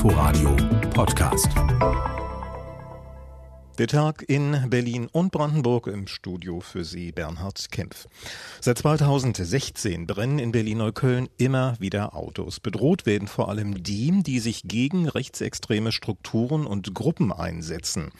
Inforadio Podcast. Der Tag in Berlin und Brandenburg im Studio für Sie Bernhard Kempf. Seit 2016 brennen in Berlin-Neukölln immer wieder Autos. Bedroht werden vor allem die, die sich gegen rechtsextreme Strukturen und Gruppen einsetzen.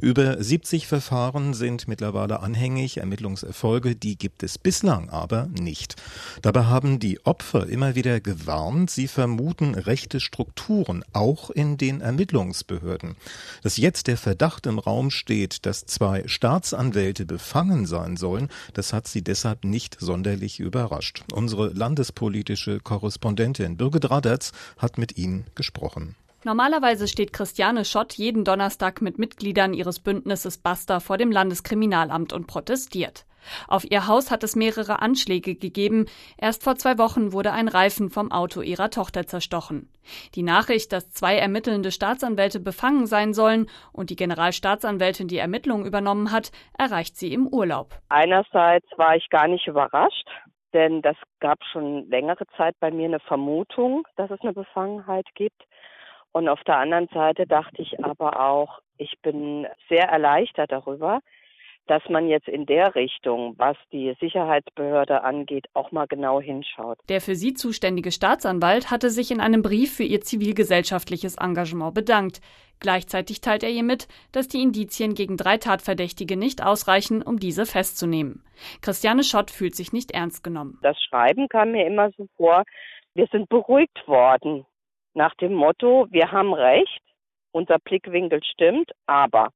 Über 70 Verfahren sind mittlerweile anhängig. Ermittlungserfolge, die gibt es bislang aber nicht. Dabei haben die Opfer immer wieder gewarnt, sie vermuten rechte Strukturen auch in den Ermittlungsbehörden. Dass jetzt der Verdacht im Raum steht, dass zwei Staatsanwälte befangen sein sollen, das hat sie deshalb nicht sonderlich überrascht. Unsere landespolitische Korrespondentin Birgit Raderz hat mit ihnen gesprochen. Normalerweise steht Christiane Schott jeden Donnerstag mit Mitgliedern ihres Bündnisses Basta vor dem Landeskriminalamt und protestiert. Auf ihr Haus hat es mehrere Anschläge gegeben. Erst vor zwei Wochen wurde ein Reifen vom Auto ihrer Tochter zerstochen. Die Nachricht, dass zwei ermittelnde Staatsanwälte befangen sein sollen und die Generalstaatsanwältin die Ermittlungen übernommen hat, erreicht sie im Urlaub. Einerseits war ich gar nicht überrascht, denn das gab schon längere Zeit bei mir eine Vermutung, dass es eine Befangenheit gibt. Und auf der anderen Seite dachte ich aber auch, ich bin sehr erleichtert darüber, dass man jetzt in der Richtung, was die Sicherheitsbehörde angeht, auch mal genau hinschaut. Der für sie zuständige Staatsanwalt hatte sich in einem Brief für ihr zivilgesellschaftliches Engagement bedankt. Gleichzeitig teilt er ihr mit, dass die Indizien gegen drei Tatverdächtige nicht ausreichen, um diese festzunehmen. Christiane Schott fühlt sich nicht ernst genommen. Das Schreiben kam mir immer so vor, wir sind beruhigt worden nach dem Motto, wir haben recht, unser Blickwinkel stimmt, aber.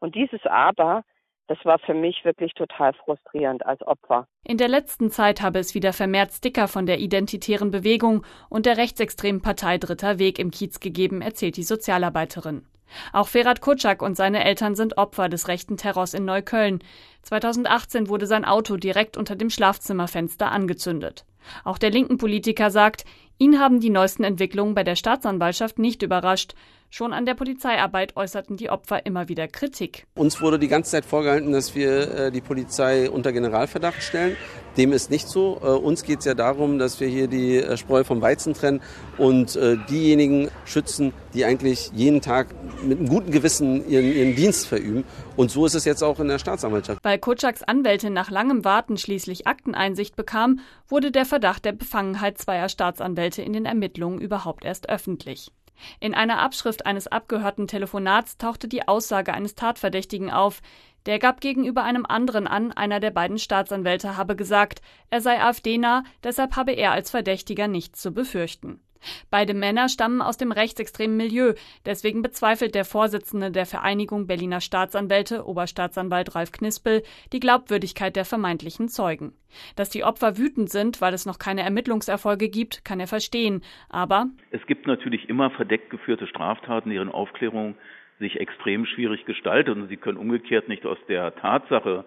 Und dieses Aber das war für mich wirklich total frustrierend als Opfer. In der letzten Zeit habe es wieder vermehrt Sticker von der identitären Bewegung und der rechtsextremen Partei Dritter Weg im Kiez gegeben, erzählt die Sozialarbeiterin. Auch Ferhat Kutschak und seine Eltern sind Opfer des rechten Terrors in Neukölln. 2018 wurde sein Auto direkt unter dem Schlafzimmerfenster angezündet. Auch der linken Politiker sagt, ihn haben die neuesten Entwicklungen bei der Staatsanwaltschaft nicht überrascht. Schon an der Polizeiarbeit äußerten die Opfer immer wieder Kritik. Uns wurde die ganze Zeit vorgehalten, dass wir äh, die Polizei unter Generalverdacht stellen. Dem ist nicht so. Äh, uns geht es ja darum, dass wir hier die äh, Spreu vom Weizen trennen und diejenigen schützen, die eigentlich jeden Tag mit einem guten Gewissen ihren, ihren Dienst verüben. Und so ist es jetzt auch in der Staatsanwaltschaft. Weil Kutschaks Anwältin nach langem Warten schließlich Akteneinsicht bekam, wurde der Verdacht der Befangenheit zweier Staatsanwälte in den Ermittlungen überhaupt erst öffentlich. In einer Abschrift eines abgehörten Telefonats tauchte die Aussage eines Tatverdächtigen auf. Der gab gegenüber einem anderen an, einer der beiden Staatsanwälte habe gesagt, er sei AfD-nah, deshalb habe er als Verdächtiger nichts zu befürchten. Beide Männer stammen aus dem rechtsextremen Milieu. Deswegen bezweifelt der Vorsitzende der Vereinigung Berliner Staatsanwälte, Oberstaatsanwalt Ralf Knispel, die Glaubwürdigkeit der vermeintlichen Zeugen. Dass die Opfer wütend sind, weil es noch keine Ermittlungserfolge gibt, kann er verstehen. Aber es gibt natürlich immer verdeckt geführte Straftaten, deren Aufklärung sich extrem schwierig gestaltet und sie können umgekehrt nicht aus der Tatsache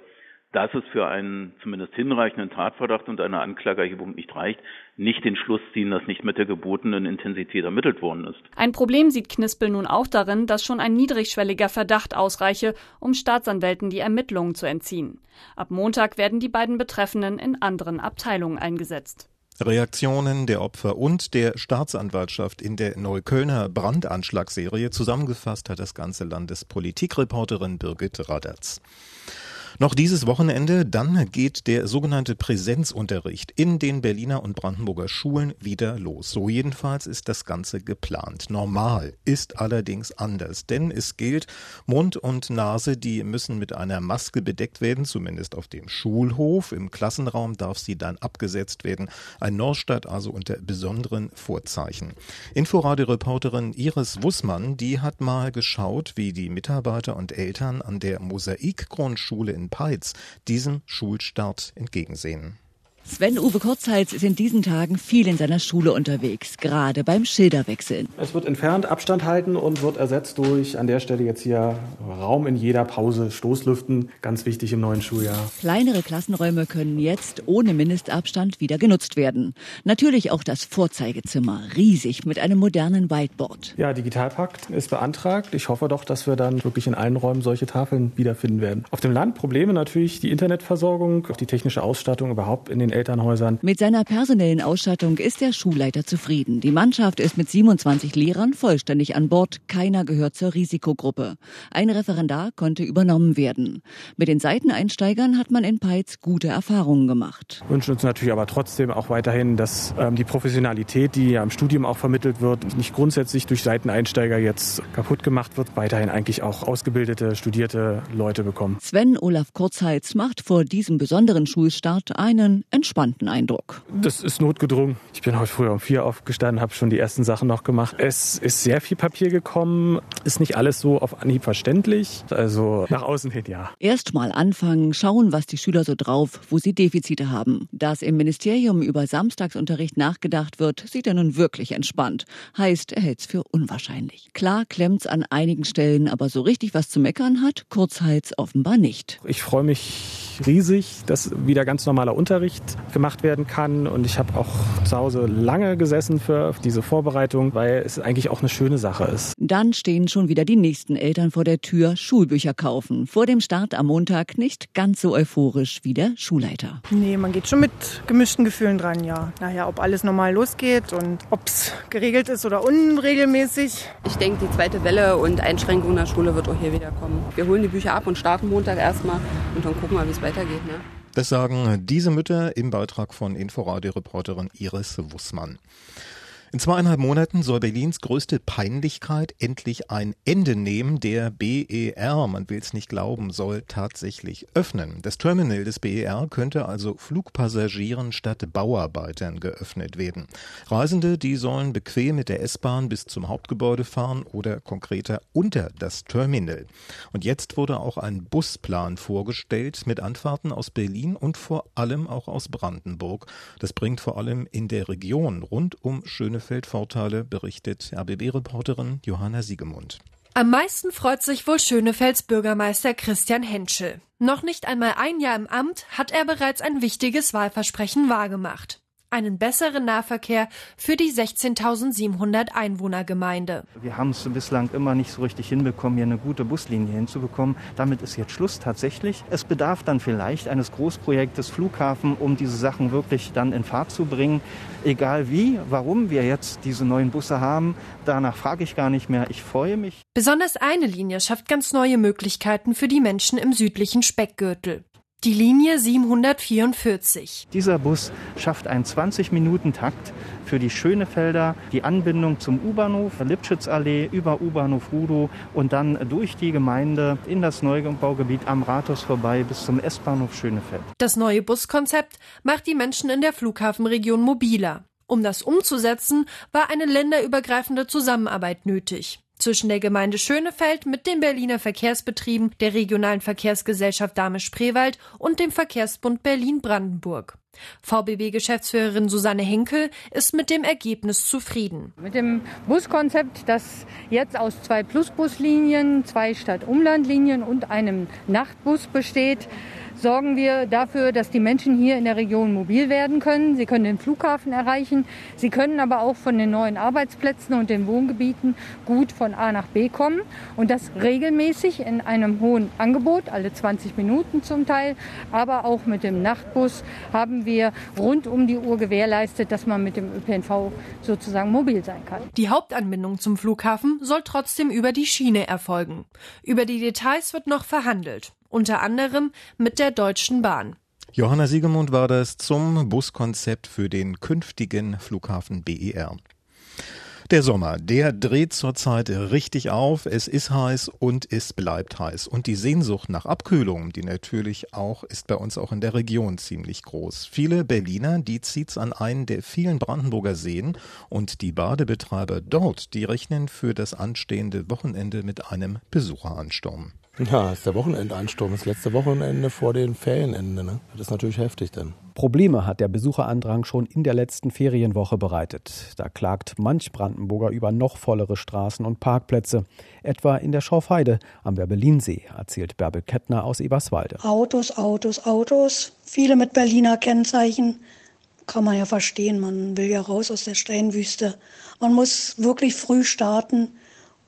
dass es für einen zumindest hinreichenden Tatverdacht und eine Anklageerhebung nicht reicht, nicht den Schluss ziehen, dass nicht mit der gebotenen Intensität ermittelt worden ist. Ein Problem sieht Knispel nun auch darin, dass schon ein niedrigschwelliger Verdacht ausreiche, um Staatsanwälten die Ermittlungen zu entziehen. Ab Montag werden die beiden Betreffenden in anderen Abteilungen eingesetzt. Reaktionen der Opfer und der Staatsanwaltschaft in der Neuköllner Brandanschlagsserie zusammengefasst hat das ganze Landespolitikreporterin Birgit Raderz. Noch dieses Wochenende, dann geht der sogenannte Präsenzunterricht in den Berliner und Brandenburger Schulen wieder los. So jedenfalls ist das Ganze geplant. Normal ist allerdings anders, denn es gilt, Mund und Nase, die müssen mit einer Maske bedeckt werden, zumindest auf dem Schulhof. Im Klassenraum darf sie dann abgesetzt werden. Ein Norstadt also unter besonderen Vorzeichen. Inforadio-Reporterin Iris Wussmann, die hat mal geschaut, wie die Mitarbeiter und Eltern an der Mosaikgrundschule in in Peitz diesem Schulstart entgegensehen. Sven-Uwe Kurzhals ist in diesen Tagen viel in seiner Schule unterwegs, gerade beim Schilderwechseln. Es wird entfernt Abstand halten und wird ersetzt durch an der Stelle jetzt hier Raum in jeder Pause, Stoßlüften, ganz wichtig im neuen Schuljahr. Kleinere Klassenräume können jetzt ohne Mindestabstand wieder genutzt werden. Natürlich auch das Vorzeigezimmer, riesig mit einem modernen Whiteboard. Ja, Digitalpakt ist beantragt. Ich hoffe doch, dass wir dann wirklich in allen Räumen solche Tafeln wiederfinden werden. Auf dem Land Probleme natürlich die Internetversorgung, die technische Ausstattung überhaupt in den Elternhäusern. Mit seiner personellen Ausstattung ist der Schulleiter zufrieden. Die Mannschaft ist mit 27 Lehrern vollständig an Bord. Keiner gehört zur Risikogruppe. Ein Referendar konnte übernommen werden. Mit den Seiteneinsteigern hat man in Peitz gute Erfahrungen gemacht. Wir wünschen uns natürlich aber trotzdem auch weiterhin, dass ähm, die Professionalität, die ja im Studium auch vermittelt wird, nicht grundsätzlich durch Seiteneinsteiger jetzt kaputt gemacht wird, weiterhin eigentlich auch ausgebildete, studierte Leute bekommen. Sven Olaf Kurzheitz macht vor diesem besonderen Schulstart einen entspannten Eindruck. Das ist notgedrungen. Ich bin heute früher um vier aufgestanden, habe schon die ersten Sachen noch gemacht. Es ist sehr viel Papier gekommen, ist nicht alles so auf Anhieb verständlich. Also nach außen hin ja. Erst mal anfangen, schauen, was die Schüler so drauf, wo sie Defizite haben. Dass im Ministerium über Samstagsunterricht nachgedacht wird, sieht er nun wirklich entspannt. Heißt, er hält's für unwahrscheinlich. Klar klemmt's an einigen Stellen, aber so richtig was zu meckern hat Kurzheits offenbar nicht. Ich freue mich riesig, dass wieder ganz normaler Unterricht gemacht werden kann. Und ich habe auch zu Hause lange gesessen für diese Vorbereitung, weil es eigentlich auch eine schöne Sache ist. Dann stehen schon wieder die nächsten Eltern vor der Tür, Schulbücher kaufen. Vor dem Start am Montag nicht ganz so euphorisch wie der Schulleiter. Nee, man geht schon mit gemischten Gefühlen dran, ja. Naja, ob alles normal losgeht und ob es geregelt ist oder unregelmäßig. Ich denke, die zweite Welle und Einschränkung in der Schule wird auch hier wieder kommen. Wir holen die Bücher ab und starten Montag erstmal und dann gucken wir, wie es weitergeht. Ne? Das sagen diese Mütter im Beitrag von Inforadio-Reporterin Iris Wussmann. In zweieinhalb Monaten soll Berlins größte Peinlichkeit endlich ein Ende nehmen. Der BER, man will es nicht glauben, soll tatsächlich öffnen. Das Terminal des BER könnte also Flugpassagieren statt Bauarbeitern geöffnet werden. Reisende, die sollen bequem mit der S-Bahn bis zum Hauptgebäude fahren oder konkreter unter das Terminal. Und jetzt wurde auch ein Busplan vorgestellt mit Anfahrten aus Berlin und vor allem auch aus Brandenburg. Das bringt vor allem in der Region rund um schöne Schönefeld berichtet RBB-Reporterin Johanna Siegemund. Am meisten freut sich wohl Schönefelds Bürgermeister Christian Henschel. Noch nicht einmal ein Jahr im Amt hat er bereits ein wichtiges Wahlversprechen wahrgemacht einen besseren Nahverkehr für die 16.700 Einwohnergemeinde. Wir haben es bislang immer nicht so richtig hinbekommen, hier eine gute Buslinie hinzubekommen. Damit ist jetzt Schluss tatsächlich. Es bedarf dann vielleicht eines Großprojektes Flughafen, um diese Sachen wirklich dann in Fahrt zu bringen. Egal wie, warum wir jetzt diese neuen Busse haben, danach frage ich gar nicht mehr. Ich freue mich. Besonders eine Linie schafft ganz neue Möglichkeiten für die Menschen im südlichen Speckgürtel. Die Linie 744. Dieser Bus schafft einen 20-Minuten-Takt für die Schönefelder, die Anbindung zum U-Bahnhof, Lipschitzallee über U-Bahnhof Rudow und dann durch die Gemeinde in das Neubaugebiet am Rathaus vorbei bis zum S-Bahnhof Schönefeld. Das neue Buskonzept macht die Menschen in der Flughafenregion mobiler. Um das umzusetzen, war eine länderübergreifende Zusammenarbeit nötig zwischen der Gemeinde Schönefeld mit den Berliner Verkehrsbetrieben, der regionalen Verkehrsgesellschaft Dahme-Spreewald und dem Verkehrsbund Berlin-Brandenburg. VBB-Geschäftsführerin Susanne Henkel ist mit dem Ergebnis zufrieden. Mit dem Buskonzept, das jetzt aus zwei Plusbuslinien, zwei Stadt-Umland-Linien und einem Nachtbus besteht, sorgen wir dafür, dass die Menschen hier in der Region mobil werden können. Sie können den Flughafen erreichen. Sie können aber auch von den neuen Arbeitsplätzen und den Wohngebieten gut von A nach B kommen. Und das regelmäßig in einem hohen Angebot, alle 20 Minuten zum Teil. Aber auch mit dem Nachtbus haben wir rund um die Uhr gewährleistet, dass man mit dem ÖPNV sozusagen mobil sein kann. Die Hauptanbindung zum Flughafen soll trotzdem über die Schiene erfolgen. Über die Details wird noch verhandelt unter anderem mit der Deutschen Bahn. Johanna Siegemund war das zum Buskonzept für den künftigen Flughafen BER. Der Sommer, der dreht zurzeit richtig auf. Es ist heiß und es bleibt heiß. Und die Sehnsucht nach Abkühlung, die natürlich auch, ist bei uns auch in der Region ziemlich groß. Viele Berliner, die zieht's an einen der vielen Brandenburger Seen und die Badebetreiber dort, die rechnen für das anstehende Wochenende mit einem Besucheransturm. Ja, ist der Wochenendeinsturm, das letzte Wochenende vor den Ferienende. Ne? Das ist natürlich heftig dann. Probleme hat der Besucherandrang schon in der letzten Ferienwoche bereitet. Da klagt manch Brandenburger über noch vollere Straßen und Parkplätze. Etwa in der Schorfheide am Werbelinsee, erzählt Bärbel Kettner aus Eberswalde. Autos, Autos, Autos. Viele mit Berliner Kennzeichen. Kann man ja verstehen, man will ja raus aus der Steinwüste. Man muss wirklich früh starten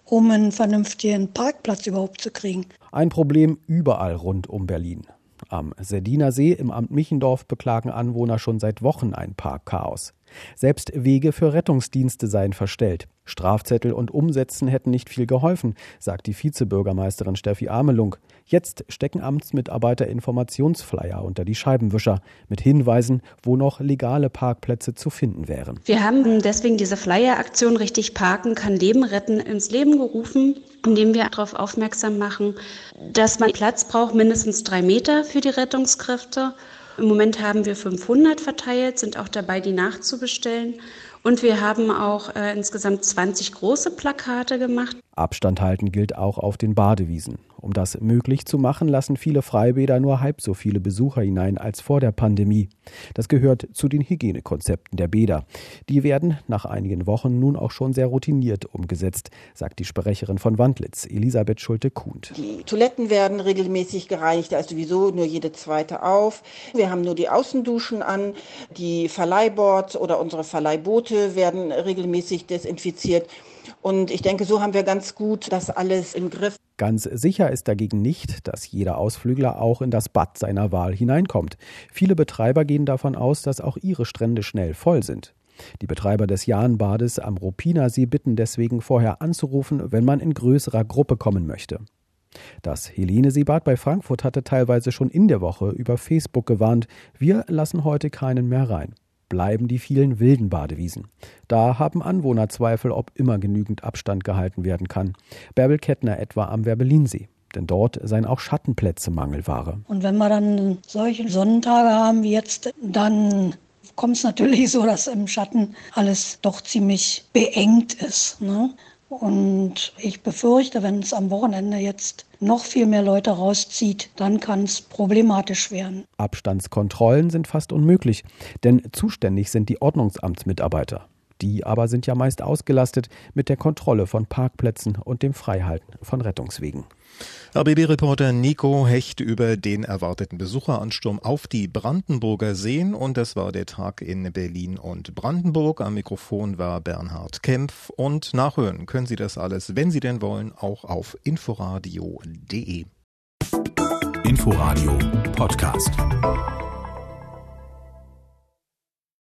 um einen vernünftigen Parkplatz überhaupt zu kriegen. Ein Problem überall rund um Berlin. Am Serdiner See im Amt Michendorf beklagen Anwohner schon seit Wochen ein Parkchaos. Selbst Wege für Rettungsdienste seien verstellt. Strafzettel und Umsetzen hätten nicht viel geholfen, sagt die Vizebürgermeisterin Steffi Amelung. Jetzt stecken Amtsmitarbeiter Informationsflyer unter die Scheibenwischer mit Hinweisen, wo noch legale Parkplätze zu finden wären. Wir haben deswegen diese Flyer-Aktion Richtig Parken kann Leben retten ins Leben gerufen, indem wir darauf aufmerksam machen, dass man Platz braucht, mindestens drei Meter für die Rettungskräfte. Im Moment haben wir 500 verteilt, sind auch dabei, die nachzubestellen. Und wir haben auch äh, insgesamt 20 große Plakate gemacht. Abstand halten gilt auch auf den Badewiesen. Um das möglich zu machen, lassen viele Freibäder nur halb so viele Besucher hinein als vor der Pandemie. Das gehört zu den Hygienekonzepten der Bäder. Die werden nach einigen Wochen nun auch schon sehr routiniert umgesetzt, sagt die Sprecherin von Wandlitz, Elisabeth Schulte-Kuhnt. Die Toiletten werden regelmäßig gereinigt, da ist sowieso nur jede zweite auf. Wir haben nur die Außenduschen an, die Verleihboards oder unsere Verleihboote werden regelmäßig desinfiziert. Und ich denke, so haben wir ganz gut das alles im Griff. Ganz sicher ist dagegen nicht, dass jeder Ausflügler auch in das Bad seiner Wahl hineinkommt. Viele Betreiber gehen davon aus, dass auch ihre Strände schnell voll sind. Die Betreiber des Jahnbades am Rupinersee bitten deswegen vorher anzurufen, wenn man in größerer Gruppe kommen möchte. Das Helene-Seebad bei Frankfurt hatte teilweise schon in der Woche über Facebook gewarnt, wir lassen heute keinen mehr rein bleiben die vielen wilden Badewiesen. Da haben Anwohner Zweifel, ob immer genügend Abstand gehalten werden kann. Bärbel Kettner etwa am Werbelinsee. Denn dort seien auch Schattenplätze Mangelware. Und wenn wir dann solche Sonnentage haben wie jetzt, dann kommt es natürlich so, dass im Schatten alles doch ziemlich beengt ist. Ne? Und ich befürchte, wenn es am Wochenende jetzt noch viel mehr Leute rauszieht, dann kann es problematisch werden. Abstandskontrollen sind fast unmöglich, denn zuständig sind die Ordnungsamtsmitarbeiter. Die aber sind ja meist ausgelastet mit der Kontrolle von Parkplätzen und dem Freihalten von Rettungswegen. RBB-Reporter Nico Hecht über den erwarteten Besucheransturm auf die Brandenburger Seen und das war der Tag in Berlin und Brandenburg. Am Mikrofon war Bernhard Kempf und nachhören können Sie das alles, wenn Sie denn wollen, auch auf inforadio.de. Inforadio Podcast.